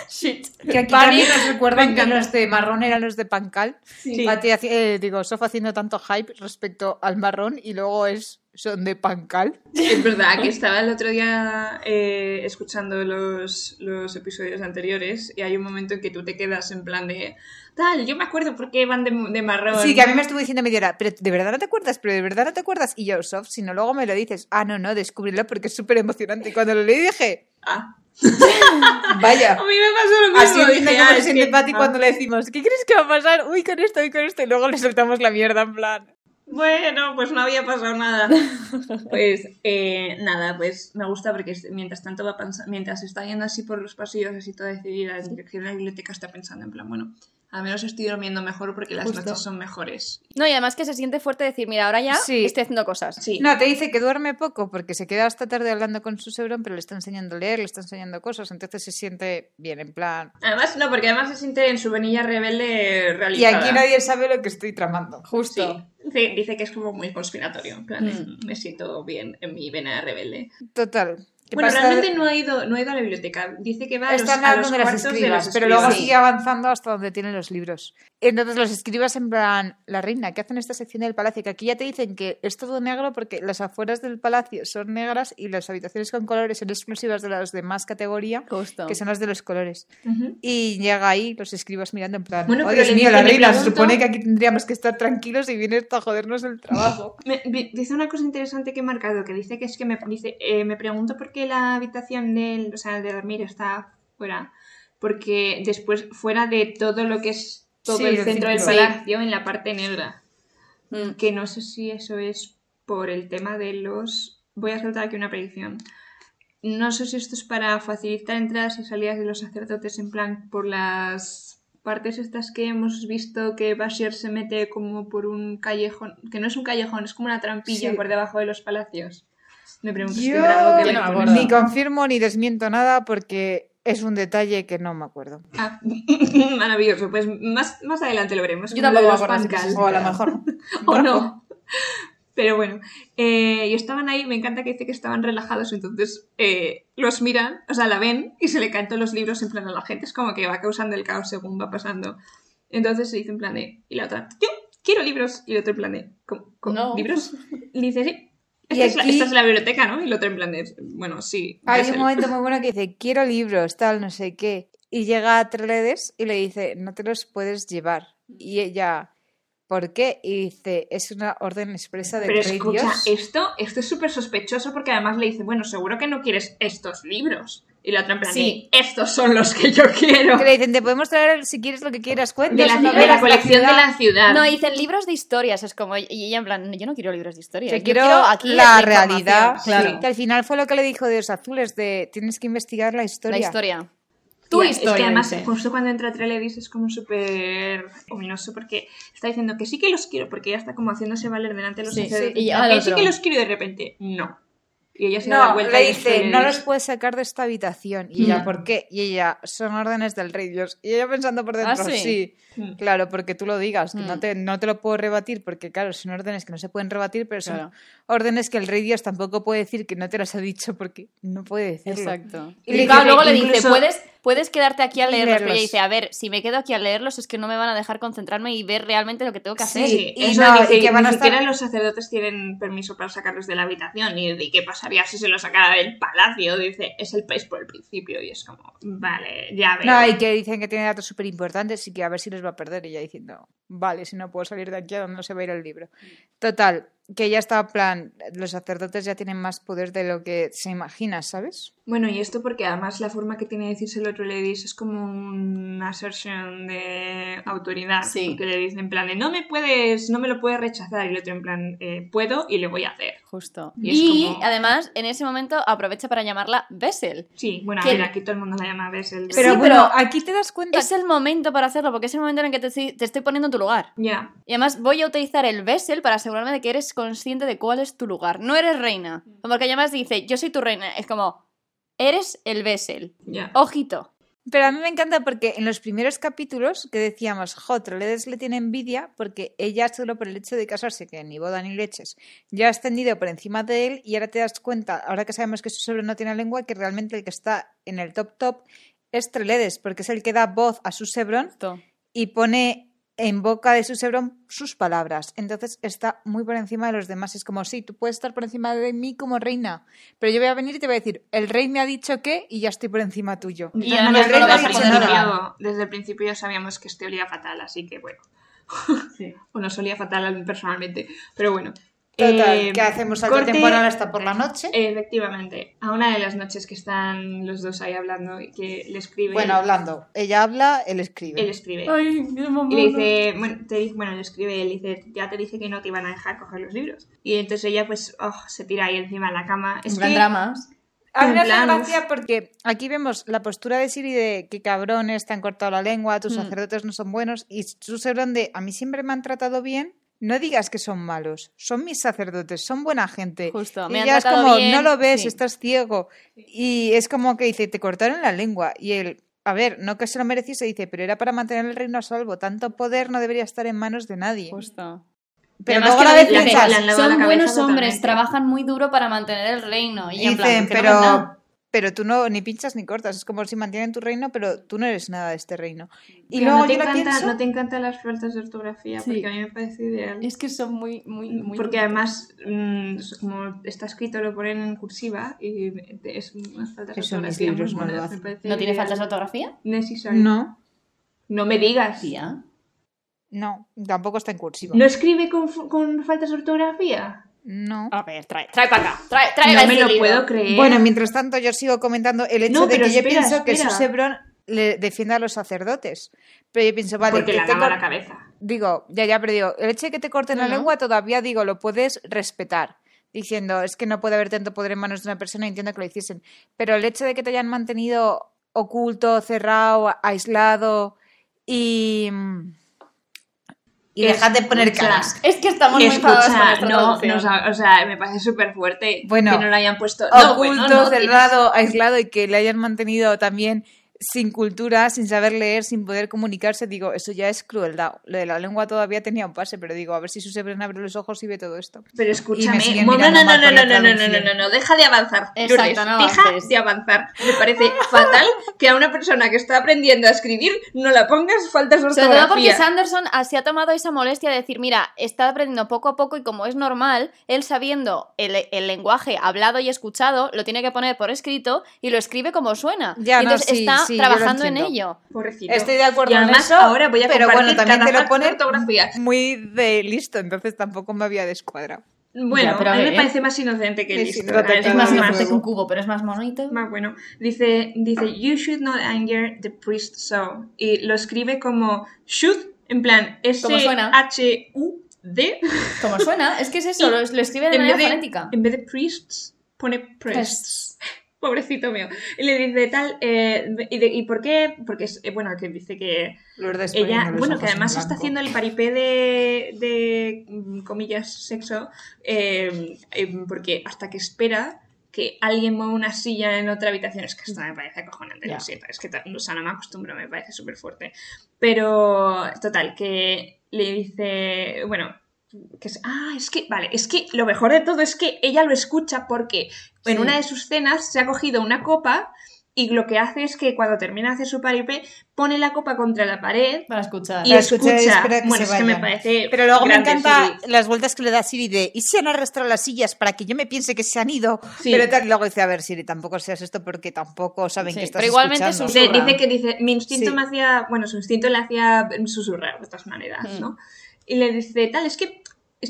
Shit. Que aquí también nos recuerdan que los de marrón eran los de Pancal. Sí. Pati eh, digo, Sof haciendo tanto hype respecto al marrón y luego es son de Pancal. <laughs> Es verdad que <laughs> estaba el otro día eh, escuchando los, los episodios anteriores y hay un momento en que tú te quedas en plan de tal, yo me acuerdo por qué van de, de marrón. Sí, que a mí me estuvo diciendo media hora, pero ¿de verdad no te acuerdas? ¿Pero de verdad no te acuerdas? Y yo, Sof, si no luego me lo dices. Ah, no, no, descúbrelo porque es súper emocionante. Y cuando lo leí dije, Ah, <laughs> vaya. a mí me pasó lo mismo. Así entiendo dije, cómo ah, se siente Pati cuando le decimos, ¿qué crees que va a pasar? Uy, con esto, uy, con esto. Y luego le soltamos la mierda en plan. Bueno, pues no había pasado nada. <laughs> Pues eh, nada, pues me gusta porque mientras tanto va pensando, mientras está yendo así por los pasillos, así toda decidida en dirección a la biblioteca, está pensando en plan, bueno, al menos estoy durmiendo mejor porque las Justo. noches son mejores. No, y además que se siente fuerte decir, mira, ahora ya Sí. estoy haciendo cosas. Sí. No, te dice que duerme poco porque se queda hasta tarde hablando con su Sauron, pero le está enseñando a leer, le está enseñando cosas, entonces se siente bien, en plan. Además, no, porque además se siente en su venilla rebelde Y realizada. aquí nadie sabe lo que estoy tramando. Justo. Sí, dice, dice que es como muy conspiratorio. En plan, Mm. me siento bien en mi vena rebelde. Total, ¿Qué Bueno, pasa? realmente no ha, ido, no ha ido a la biblioteca. Dice que va a los, a los de las de escribas, los pero luego sigue avanzando hasta donde tienen los libros. Entonces los escribas en plan, la reina, ¿qué hacen en esta sección del palacio? Que aquí ya te dicen que es todo negro porque las afueras del palacio son negras y las habitaciones con colores son exclusivas de las de más categoría, Justo. que son las de los colores. Y llega ahí los escribas mirando en plan, Bueno, oh Dios mío, la reina, se supone que aquí tendríamos que estar tranquilos y viene a jodernos el trabajo. <laughs> Me- dice una cosa interesante que he marcado, que dice que es que me, dice, eh, me pregunto por qué la habitación del, o sea, de dormir está fuera. Porque después, fuera de todo lo que es todo Sí, el centro del palacio, en la parte negra. Mm. Que no sé si eso es por el tema de los... Voy a soltar aquí una predicción. No sé si esto es para facilitar entradas y salidas de los sacerdotes en plan por las partes estas que hemos visto que Bashir se mete como por un callejón, que no es un callejón, es como una trampilla Sí. por debajo de los palacios. Me pregunto si Yo algo que Yo no me acuerdo. ni confirmo ni desmiento nada porque es un detalle que no me acuerdo. Ah, <laughs> maravilloso. Pues más, más adelante lo veremos. Yo tampoco me Pascal. O a lo mejor no. <laughs> o no. Pero bueno, eh, y estaban ahí, me encanta que dice que estaban relajados, entonces eh, los miran, o sea, la ven y se le caen todos los libros en plan a la gente, es como que va causando el caos según va pasando. Entonces se dice en plan de, y la otra, yo quiero libros, y el otro en plan de, ¿cómo, cómo, No. ¿libros? Y dice, sí, Y esta, es la, aquí- esta es la biblioteca, ¿no? Y el otro en plan de, bueno, sí. Hay un el- momento muy <laughs> bueno que dice, quiero libros, tal, no sé qué. Y llega a Treledes y le dice, no te los puedes llevar. Y ella, ¿por qué? Y dice, es una orden expresa del Pero rey escucha, Dios. esto, esto es súper sospechoso porque además le dice, bueno, seguro que no quieres estos libros. Y la otra en plan, Sí. de, estos son los que yo quiero. Que le dicen, te podemos traer si quieres lo que quieras, cuentas, De la, de colección de ciudad". la ciudad. No, dicen libros de historias, es como, y ella en plan, yo no quiero libros de historias. Yo quiero, aquí la información". realidad. Claro. Que al final fue lo que le dijo Dios Azules, de tienes que investigar la historia. La historia. Tu historia. Es que además, dice. justo cuando entra Treledis es como súper ominoso porque está diciendo que sí que los quiero, porque ella está como haciéndose valer delante de los Sí, sí, y que sí que los quiero y de repente, no. Y ella se da la No, vuelta le y dice, no los puedes sacar de esta habitación. Y ella, Mm. ¿por qué? Y ella, son órdenes del rey Dios. Y ella pensando por dentro, ¿Ah, sí? sí. Mm. Claro, porque tú lo digas, que no, Mm. te, no te lo puedo rebatir, porque claro, son órdenes que no se pueden rebatir, pero son Claro. Órdenes que el rey Dios tampoco puede decir que no te las ha dicho porque no puede decirlo. Exacto. Y Y, le claro, dice, luego le dice, puedes, puedes quedarte aquí a Y leerlos, pero ella leerlos. dice, a ver, si me quedo aquí a leerlos es que no me van a dejar concentrarme y ver realmente lo que tengo que hacer. Sí, y eso no, dice, y que van a ni siquiera estar- los sacerdotes tienen permiso para sacarlos de la habitación y de qué pasaría si se los sacara del palacio. Dice, es el país por el principio y es como, vale, ya veo. No, y que dicen que tiene datos súper importantes y que a ver si los va a perder. Y ella diciendo, vale, si no puedo salir de aquí, ¿a dónde no se va a ir el libro? Total, que ya está en plan, los sacerdotes ya tienen más poder de lo que se imagina, ¿sabes? Bueno, y esto porque además la forma que tiene de decirse el otro Ladies es como una assertion de autoridad. Sí. Que le dice en plan, de, no me puedes, no me lo puedes rechazar. Y el otro en plan, "Eh, puedo y le voy a hacer. Justo. Y Y, como- además, en ese momento aprovecha para llamarla Bessel. Sí, bueno, a Que- ver, aquí todo el mundo la llama Bessel. Pero Sí, bueno, pero aquí te das cuenta. Es el momento para hacerlo, porque es el momento en el que te, estoy- te estoy poniendo en tu lugar. Ya. Y además voy a utilizar el Bessel para asegurarme de que eres consciente de cuál es tu lugar. No eres reina. Porque además dice, yo soy tu reina. Es como, eres el Bessel. Ojito. Pero a mí me encanta porque en los primeros capítulos que decíamos, jo, Troledes le tiene envidia porque ella solo por el hecho de casarse, que ni boda ni leches, ya ha ascendido por encima de él y ahora te das cuenta, ahora que sabemos que su suegro no tiene lengua, que realmente el que está en el top top es Treledes, porque es el que da voz a su Sebron Esto. y pone en boca de su Sebron sus palabras. Entonces está muy por encima de los demás. Es como, sí, tú puedes estar por encima de mí como reina, pero yo voy a venir y te voy a decir, el rey me ha dicho que y ya estoy por encima tuyo. Y además maneras, no lo desde, el dicho principio, nada. desde el principio ya sabíamos que este olía fatal, así que bueno. o nos olía fatal a mí personalmente. Pero bueno. Total, Eh, que hacemos salto corte- temporal hasta por la noche. Efectivamente, a una de las noches que están los dos ahí hablando y que le escribe. Bueno, hablando. Ella habla, él escribe. él escribe. Ay, qué Y le dice, bueno, te bueno, le escribe, le dice, ya te dije que no te iban a dejar coger los libros. Y entonces ella, pues, oh, se tira ahí encima de la cama. Es En plan que, dramas. A mí me hace gracia porque aquí vemos la postura de Siri de que cabrones, te han cortado la lengua, tus Mm. sacerdotes no son buenos, y su Sebron de a mí siempre me han tratado bien. No digas que son malos, son mis sacerdotes, son buena gente. Justo, Y me han ella es tratado como, bien, no lo ves, sí. estás ciego. Y es como que dice, te cortaron la lengua. Y él, a ver, no que se lo mereciese, dice, pero era para mantener el reino a salvo. Tanto poder no debería estar en manos de nadie. Justo. Pero luego la vez piensas, son buenos hombres, totalmente. trabajan muy duro para mantener el reino. Y en plan, Dicen, pero. Pero tú no ni pinchas ni cortas. Es como si mantienen tu reino, pero tú no eres nada de este reino. Y Pero luego no te, yo encanta, pienso... no te encantan las faltas de ortografía, Sí. porque a mí me parece ideal. Es que son muy, muy, muy. porque además, mm, como está escrito, lo ponen en cursiva y es unas faltas de ortografía muy no lo buenas, hacen. me parece ¿No tiene ideal. faltas de ortografía? Necesario. No, No me digas. Tía. no, tampoco está en cursiva. ¿No escribe con, con faltas de ortografía? No. A ver, trae, trae para acá. Trae, trae no me lo libro. puedo creer. Bueno, mientras tanto yo sigo comentando el hecho No, de que yo espera, pienso que espera. Susebron le defiende a los sacerdotes. Pero yo pienso, vale, porque que la te la cabeza. digo, ya, ya, pero digo, el hecho de que te corten la lengua todavía digo, lo puedes respetar. Diciendo, es que no puede haber tanto poder en manos de una persona, entiendo que lo hiciesen. Pero el hecho de que te hayan mantenido oculto, cerrado, aislado y. Y dejad de poner Escucha, caras. Es que estamos muy enfadados con no, ha- o sea, me parece súper fuerte Bueno, que no lo hayan puesto. No, Oculto, bueno, no, tienes- cerrado, aislado y que le hayan mantenido también sin cultura, sin saber leer, sin poder comunicarse, digo, eso ya es crueldad. Lo de la lengua todavía tenía un pase, pero digo, a ver si Susebron abre los ojos y ve todo esto. Pero escúchame, no, no, no, no, no, no, no, no, no, no, no, no, deja de avanzar. Exacto, no deja de avanzar. Me parece <laughs> fatal que a una persona que está aprendiendo a escribir no la pongas faltas de Sobre todo porque ortografía. Sanderson se ha tomado esa molestia de decir, mira, está aprendiendo poco a poco y como es normal, él sabiendo el, el lenguaje hablado y escuchado, lo tiene que poner por escrito y lo escribe como suena. Ya, y no, entonces sí, está sí, trabajando en ello. Pobrecito. Estoy de acuerdo y en además, eso, ahora voy a pero bueno, también te lo ortografía. muy de listo, entonces tampoco me había descuadrado. Bueno, Ya, pero a a mí me ver. parece más inocente que listo. Es Es más no, inocente no. que un cubo, pero es más bonito. Más bueno. Dice, dice, you should not anger the priest so. Y lo escribe como should, en plan. S-H-U-D. Como suena, es que es eso, <laughs> lo, lo escribe de En manera de, fonética. en vez de priests, pone prests. Pobrecito mío. Y le dice tal, eh, y, de- ¿y por qué? Porque es, eh, bueno, que dice que Lourdes ella, bueno, que además está haciendo el paripé de, de mm, comillas, sexo, eh, eh, porque hasta que espera que alguien mueva una silla en otra habitación, es que esto me parece acojonante, Ya. lo siento, es que o sea, no me acostumbro, me parece súper fuerte. Pero, total, que le dice, bueno, que es, ah, es que, vale, es que lo mejor de todo es que ella lo escucha porque en Sí. una de sus cenas se ha cogido una copa y lo que hace es que cuando termina de hacer su paripé pone la copa contra la pared Para escuchar. y Para escucha. espera que bueno, se es que me parece. Pero luego me encanta Siri. las vueltas que le da Siri de ¿y si han arrastrado las sillas para que yo me piense que se han ido? Sí. Pero tal, luego dice, a ver, Siri, tampoco seas esto porque tampoco saben Sí, que estás pero igualmente escuchando. Dice, susurra. dice que dice, mi instinto Sí. me hacía, bueno, su instinto le hacía susurrar de todas maneras, Mm. ¿no? Y le dice, tal, es que-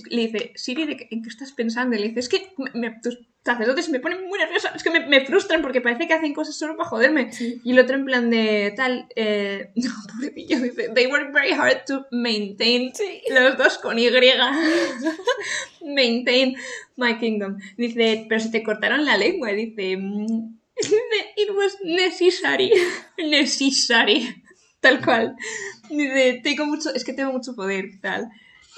le dice, Siri, ¿de qué- ¿en qué estás pensando? Y le dice, es que me- tus sacerdotes me ponen muy nerviosa, es que me, me frustran porque parece que hacen cosas solo para joderme. Y el otro en plan de, tal, eh, <laughs> no, pobrecillo, dice, they work very hard to maintain, los dos con Y, <laughs> maintain my kingdom. Dice, pero se te cortaron la lengua, dice, mm, <laughs> It was necessary. necessary. Tal cual. Dice, tengo mucho, es que tengo mucho poder, tal.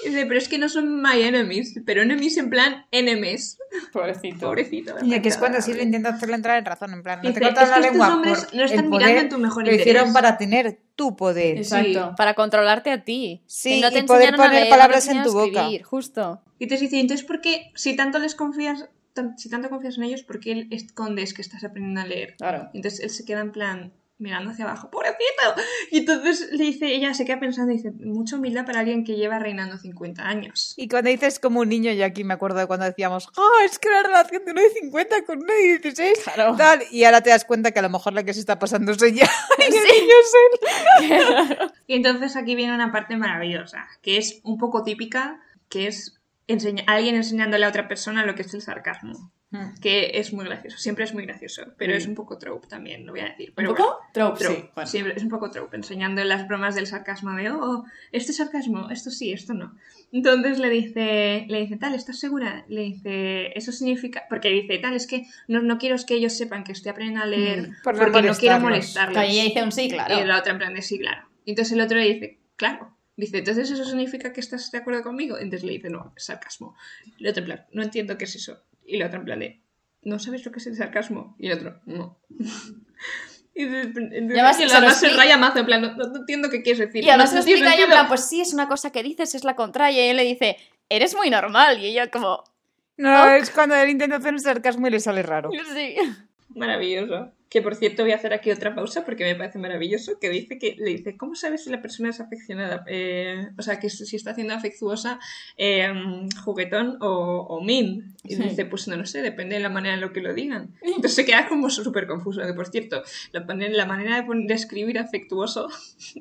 Dice, pero es que no son my enemies, pero enemies en plan enemies. Pobrecito. Pobrecito. Y que es cuando sí Siri intenta hacerle entrar en razón, en plan, no te cortas es la que estos lengua hombres por no están el mirando poder, en tu mejor lo hicieron interés. para tener tu poder. Exacto, para controlarte a ti. Sí, no te y poder poner leer, palabras no te en tu boca. escribir, Justo. Y te dice, entonces, ¿por qué, si tanto les confías, tan- si tanto confías en ellos, ¿por qué escondes que estás aprendiendo a leer? Claro. Y entonces él se queda en plan mirando hacia abajo, ¡pobrecito! Y entonces le dice, ella se queda pensando dice, mucha humildad para alguien que lleva reinando 50 años. Y cuando dices como un niño, yo aquí me acuerdo de cuando decíamos, ah, es que la relación de uno de 50 con uno de 16, Claro. tal, y ahora te das cuenta que a lo mejor la que se está pasando es <laughs> ella y el niño es él. <laughs> Y entonces aquí viene una parte maravillosa, que es un poco típica, que es enseña- alguien enseñándole a otra persona lo que es el sarcasmo. Que es muy gracioso, siempre es muy gracioso, pero Mm. es un poco trope también, lo voy a decir. ¿Un Pero poco? bueno, Trope, trope, sí. Bueno. siempre es un poco trope, enseñando las bromas del sarcasmo de, oh, este sarcasmo, esto sí, esto no. Entonces le dice, le dice, tal, ¿estás segura? Le dice, eso significa, porque dice, tal, es que no, no quiero que ellos sepan que estoy aprendiendo a leer Mm, por porque no quiero molestarlos. molestarles. Que ella dice un sí, claro. Y la otra en plan de sí, claro. Y entonces el otro le dice, claro. Dice, entonces eso significa que estás de acuerdo conmigo. Entonces le dice, no, es sarcasmo. Y el otro en plan, no entiendo qué es eso. Y la otra en plan de, ¿no sabes lo que es el sarcasmo? Y el otro, no. <laughs> Y además y se además se raya mazo, en plan, no, entiendo qué quieres decir. Y además no lo tiene explica ella en sentido". plan, pues sí, es una cosa que dices, es la contraria. Y él le dice, eres muy normal. Y ella como, No, es cuando él intenta hacer un sarcasmo y le sale raro. sí. Maravilloso. Que por cierto voy a hacer aquí otra pausa porque me parece maravilloso. Que dice que le dice, ¿cómo sabes si la persona es afeccionada? Eh, o sea, que si está haciendo afectuosa, eh, juguetón o, o min. Y Sí. dice, pues no lo sé, depende de la manera en lo que lo digan. <laughs> Entonces se queda como súper confuso. Que por cierto, la, la manera de, escribir afectuoso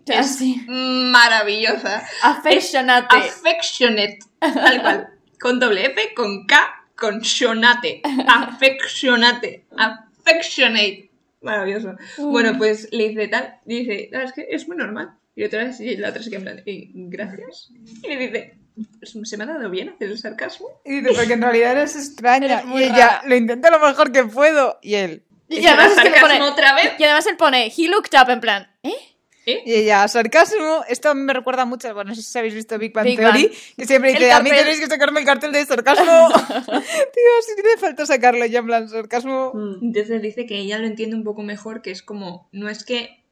es maravillosa. Affectionate. Affectionate. Tal cual. Con doble F, con K, con shonate. <laughs> Affectionate. Affectionate. Maravilloso. Bueno, pues le dice tal. Y dice, "Ah, es que es muy normal. Y otra vez, y la otra se queda en plan, "Eh, gracias. Y le dice, "Pues, ¿se me ha dado bien hacer el sarcasmo? Y dice, porque en realidad eres extraña. Muy y ella, rara. lo intento lo mejor que puedo. Y él, Y, ¿Es además es que le sarcasmo pone. otra vez? Y además él pone, he looked up en plan, ¿eh? ¿Eh? y ella, sarcasmo. Esto a mí me recuerda mucho, bueno, no sé si habéis visto Big Bang Big Theory, Bang. que siempre dice, a mí tenéis que sacarme el cartel de sarcasmo. <laughs> Tío, si le falta sacarlo ya en plan sarcasmo. Entonces dice que ella lo entiende un poco mejor, que es como, no es que,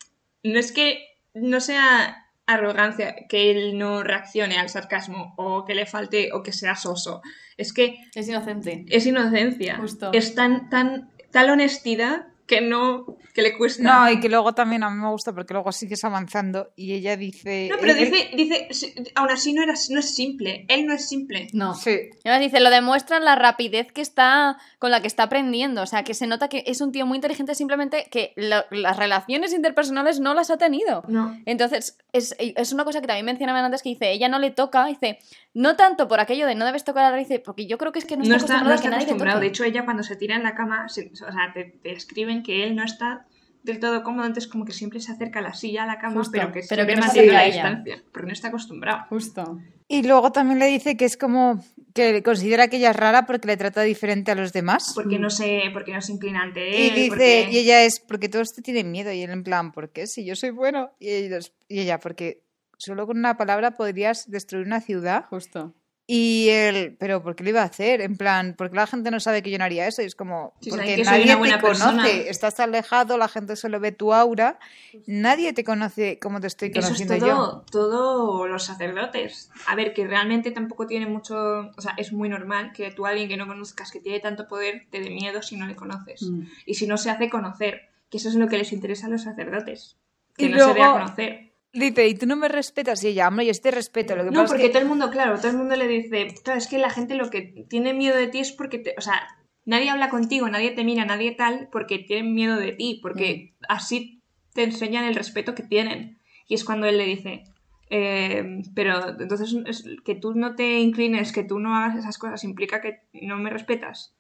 no es que no sea arrogancia que él no reaccione al sarcasmo o que le falte o que sea soso. Es que Es inocente. es inocencia. Justo. Es tan, tan, tal honestidad que no, que le cuesta. No, y que luego también a mí me gusta porque luego sigues avanzando y ella dice... No, pero él- dice, dice, aún así no, era, no es simple. Él no es simple. No. Sí. Y además dice, lo demuestra la rapidez que está con la que está aprendiendo. O sea, que se nota que es un tío muy inteligente, simplemente que lo- las relaciones interpersonales no las ha tenido. No. Entonces, es, es una cosa que también mencionaban antes que dice, ella no le toca, dice, no tanto por aquello de no debes tocar a la dice, porque yo creo que es que no No está, está, no acostumbrada a está que nadie acostumbrado. toque. De hecho, ella cuando se tira en la cama, se- o sea, te, te escriben que él no está del todo cómodo, entonces como que siempre se acerca la silla a la cama, Justo, pero que pero que no mantiene la a distancia, porque no está acostumbrado. Justo. Y luego también le dice que es como que considera que ella es rara porque le trata diferente a los demás. Porque no se, porque no se inclina ante Y él. dice, porque- y ella es, porque todos te tienen miedo. Y él en plan, ¿por qué? Si yo soy bueno. Y, ellos- y ella, porque solo con una palabra podrías destruir una ciudad. Justo. Y él, pero ¿por qué lo iba a hacer? En plan, porque la gente no sabe que yo no haría eso? Y es como, porque nadie te buena conoce. Estás alejado, la gente solo ve tu aura. Nadie te conoce como te estoy Eso es conociendo yo. todo, todo los sacerdotes. A ver, que realmente tampoco tiene mucho. O sea, es muy normal que tú a alguien que no conozcas, que tiene tanto poder, te dé miedo si no le conoces. Mm. Y si no se hace conocer, que eso es lo que les interesa a los sacerdotes. Que Y no se dé a conocer. Dice, y tú no me respetas. Y ella, hombre, yo sí te respeto. Lo que No, pasa porque es que todo el mundo, claro, todo el mundo le dice, claro, es que la gente lo que tiene miedo de ti es porque, te, o sea, nadie habla contigo, nadie te mira, nadie tal, porque tienen miedo de ti, porque así te enseñan el respeto que tienen. Y es cuando él le dice, eh, pero entonces es que tú no te inclines, que tú no hagas esas cosas, implica que no me respetas.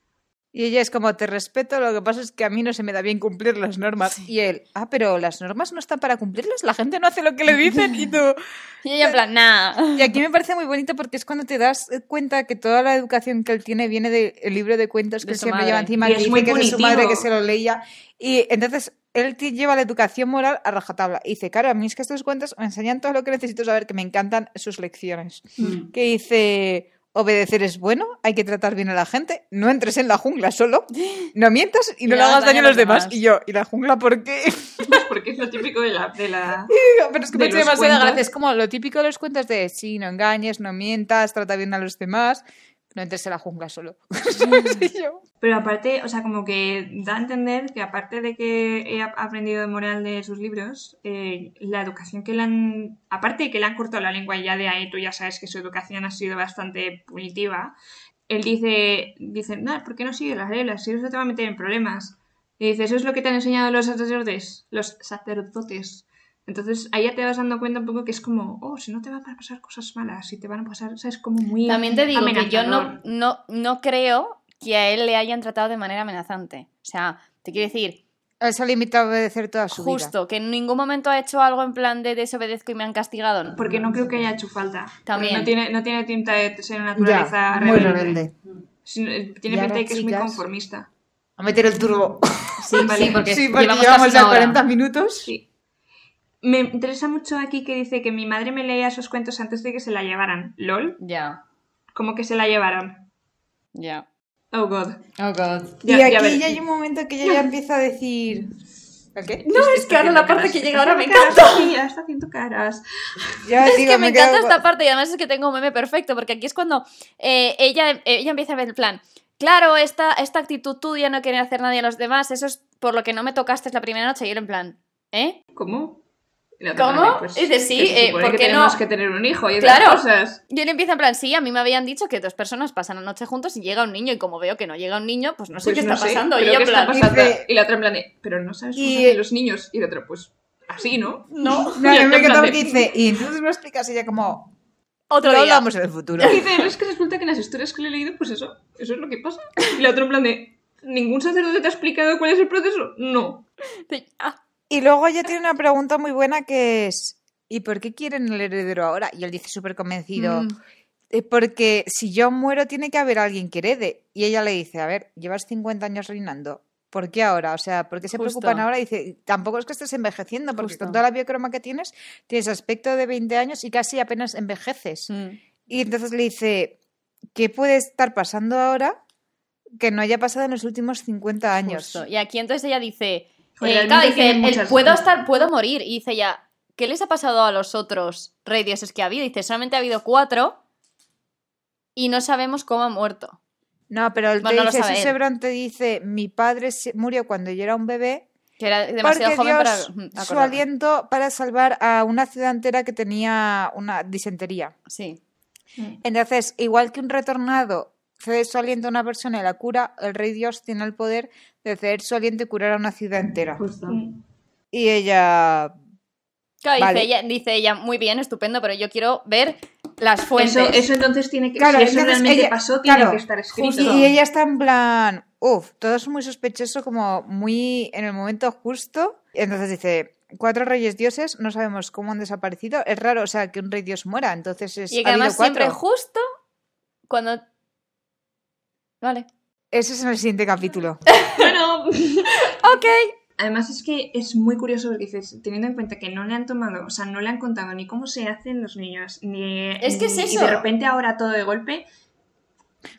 Y ella es como, te respeto, lo que pasa es que a mí no se me da bien cumplir las normas. Y él, ah, pero las normas no están para cumplirlas, la gente no hace lo que le dicen y tú... <laughs> Y ella en plan, nah. Y aquí me parece muy bonito porque es cuando te das cuenta que toda la educación que él tiene viene del libro de cuentos De que siempre madre. lleva encima, Y que es dice muy que es de su madre que se lo leía. Y entonces él te lleva la educación moral a rajatabla. Y dice, claro, a mí es que estos cuentos me enseñan todo lo que necesito saber, que me encantan sus lecciones. Mm. Que dice, obedecer es bueno, hay que tratar bien a la gente, no entres en la jungla solo, <laughs> no mientas y no Y le hagas daño a los demás. demás. Y yo, ¿y la jungla por qué? <laughs> Pues porque es lo típico de la... De la... <laughs> Pero es que de me hace demasiada gracia. Es como lo típico de los cuentos de sí, no engañes, no mientas, trata bien a los demás, no entres en la jungla solo. Sí, yo. Pero aparte, o sea, como que da a entender que aparte de que he ap- aprendido de moral de sus libros, eh, la educación que le han... Aparte de que le han cortado la lengua y ya de ahí tú ya sabes que su educación ha sido bastante punitiva, él dice, dice, no, ¿por qué no sigues las reglas? Si eso te va a meter en problemas. Y dice, ¿eso es lo que te han enseñado los sacerdotes? Los sacerdotes. Entonces ahí ya te vas dando cuenta un poco que es como, oh, si no te van a pasar cosas malas, si te van a pasar, o sea, es como muy... También te digo que yo no, no, no creo que a él le hayan tratado de manera amenazante. O sea, te quiero decir, Él se ha limitado a obedecer toda su vida. justo, que en ningún momento ha hecho algo en plan de desobedezco y me han castigado. no. Porque no creo que haya hecho falta. También. No tiene, no tiene pinta de ser una naturaleza Ya, muy rebelde. rebelde. Sino- eh, Tiene pinta de que es muy conformista. A meter el turbo. Sí, <laughs> Vale. sí, porque, sí, porque llevamos, ya una hora. 40 minutos. Sí. Me interesa mucho aquí que dice que mi madre me leía esos cuentos antes de que se la llevaran. ¿Lol? Ya, ¿Cómo que se la llevaron? ya. Oh, God. Oh, God. y aquí ya hay un momento que ella ya empieza a decir... ¿El qué? No, es que ahora la parte caras, que llega ahora me encanta. Sí, <laughs> ya está haciendo caras. Ya, Es digo, que me encanta esta parte y además es que tengo un meme perfecto porque aquí es cuando eh, ella, ella empieza a ver el plan. Claro, esta, esta actitud tuya no quiere hacer nadie a los demás, eso es por lo que no me tocaste la primera noche. Y él en plan, ¿eh? ¿Cómo? Y ¿Cómo? vale, pues, Dice, sí, que se eh, ¿por que qué tenemos no? que tener un hijo y Claro. otras cosas. Y él empieza en plan, sí, a mí me habían dicho que dos personas pasan la noche juntos y llega un niño. Y como veo que no llega un niño, pues no sé Pues qué no está sé, pasando. Y pero yo ¿qué en está plan, pasando? dice- Y la otra en plan de, pero no sabes cómo Y- hacen los niños. Y la otra, pues, así, ¿no? no. <laughs> No, Y me de- dice, y entonces me explicas ella como, Otro lo día. hablamos en el futuro. <laughs> Dice, no, es que resulta que en las historias que le he leído, pues eso, eso es lo que pasa. Y la otra en plan de, ¿ningún sacerdote te ha explicado cuál es el proceso? No. Sí, ah, Y luego ella tiene una pregunta muy buena que es, ¿y por qué quieren el heredero ahora? Y él dice súper convencido, mm, "Eh, porque si yo muero tiene que haber alguien que herede. Y ella le dice, a ver, llevas 50 años reinando. ¿Por qué ahora? O sea, ¿por qué se Justo. preocupan ahora? Y dice, tampoco es que estés envejeciendo, porque Justo. con toda la biocroma que tienes, tienes aspecto de 20 años y casi apenas envejeces. mm. Y entonces le dice, ¿qué puede estar pasando ahora que no haya pasado en los últimos 50 años? Justo. Y aquí entonces ella dice, Joder, eh, claro, dice, el puedo estar, puedo morir. Y dice ella, ¿qué les ha pasado a los otros rey dioses que ha habido? Dice, solamente ha habido cuatro y no sabemos cómo ha muerto. No, pero te Bueno, no lo dice. Sebron te dice, mi padre murió cuando yo era un bebé Que era demasiado porque joven Dios para <laughs> mm, su aliento para salvar a una ciudad entera que tenía una disentería. Sí. Entonces, igual que un retornado cede su aliento a una persona y la cura, el rey Dios tiene el poder de ceder su aliento y curar a una ciudad entera. Justo. Y ella... Claro, Vale. dice, ella, dice ella, muy bien, estupendo, pero yo quiero ver las fuentes. Eso, eso entonces tiene que, Claro, si eso realmente ella- pasó, tiene claro, que estar escrito. justo. Y ella está en plan, uff, todo es muy sospechoso, como muy en el momento justo. Entonces dice, cuatro reyes dioses, no sabemos cómo han desaparecido. Es raro, o sea, que un rey dios muera, entonces es, y que además cuatro. siempre justo cuando... Vale. Ese es en el siguiente capítulo. <laughs> Bueno, Ok. además es que es muy curioso porque dices, teniendo en cuenta que no le han tomado, o sea, no le han contado ni cómo se hacen los niños, ni... Es que es ni- eso. Y de repente ahora todo de golpe...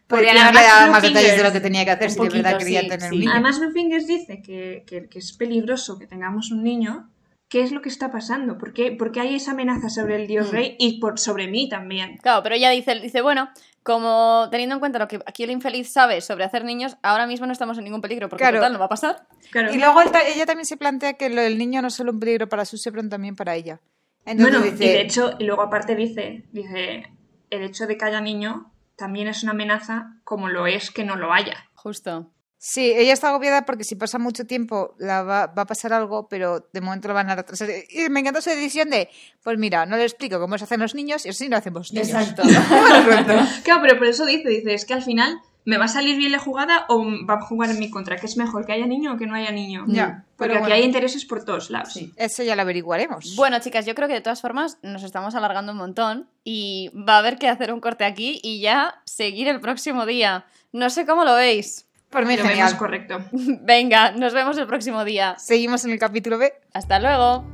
Podrían haberle además dado más detalles de lo que tenía que hacer si de verdad poquito, quería sí, tener sí. un niño. Además, Littlefinger dice que, que- que es peligroso que tengamos un niño. ¿Qué es lo que está pasando? ¿Por qué, por qué hay esa amenaza sobre el dios Mm. rey y por, sobre mí también? Claro, pero ella dice, dice, bueno, como teniendo en cuenta lo que aquí el infeliz sabe sobre hacer niños, ahora mismo no estamos en ningún peligro, porque Claro. total no va a pasar. Claro. Y luego ella también se plantea que lo del niño no es solo un peligro para su Sebron, también para ella. Entonces bueno, dice, y de hecho, y luego aparte dice, dice, el hecho de que haya niño también es una amenaza como lo es que no lo haya. Justo. Sí, ella está agobiada porque si pasa mucho tiempo la va, va a pasar algo, pero de momento lo van a retrasar. Y me encanta su decisión de, pues mira, no le explico cómo se hacen los niños y así no hacemos niños. <laughs> Claro, pero por eso dice, dice, es que al final me va a salir bien la jugada o va a jugar en mi contra, que es mejor que haya niño o que no haya niño. Ya, Porque pero aquí bueno. hay intereses por todos lados. Eso ya lo averiguaremos. Bueno, chicas, yo creo que de todas formas nos estamos alargando un montón y va a haber que hacer un corte aquí y ya seguir el próximo día. No sé cómo lo veis. Por mí Lo vemos genial. correcto. <laughs> Venga, nos vemos el próximo día. Seguimos en el capítulo B. Hasta luego.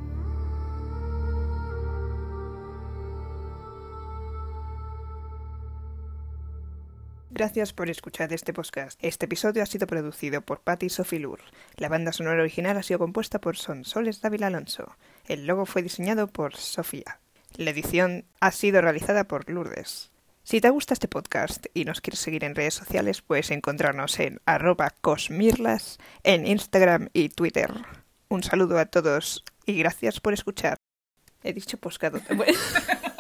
Gracias por escuchar este podcast. Este episodio ha sido producido por Patty Sophie Lur. La banda sonora original ha sido compuesta por Sonsoles Dávila Alonso. El logo fue diseñado por Sofía. La edición ha sido realizada por Lourdes. Si te gusta este podcast y nos quieres seguir en redes sociales, puedes encontrarnos en arroba cosmirlas en Instagram y Twitter. Un saludo a todos y gracias por escuchar. He dicho poscado. <laughs>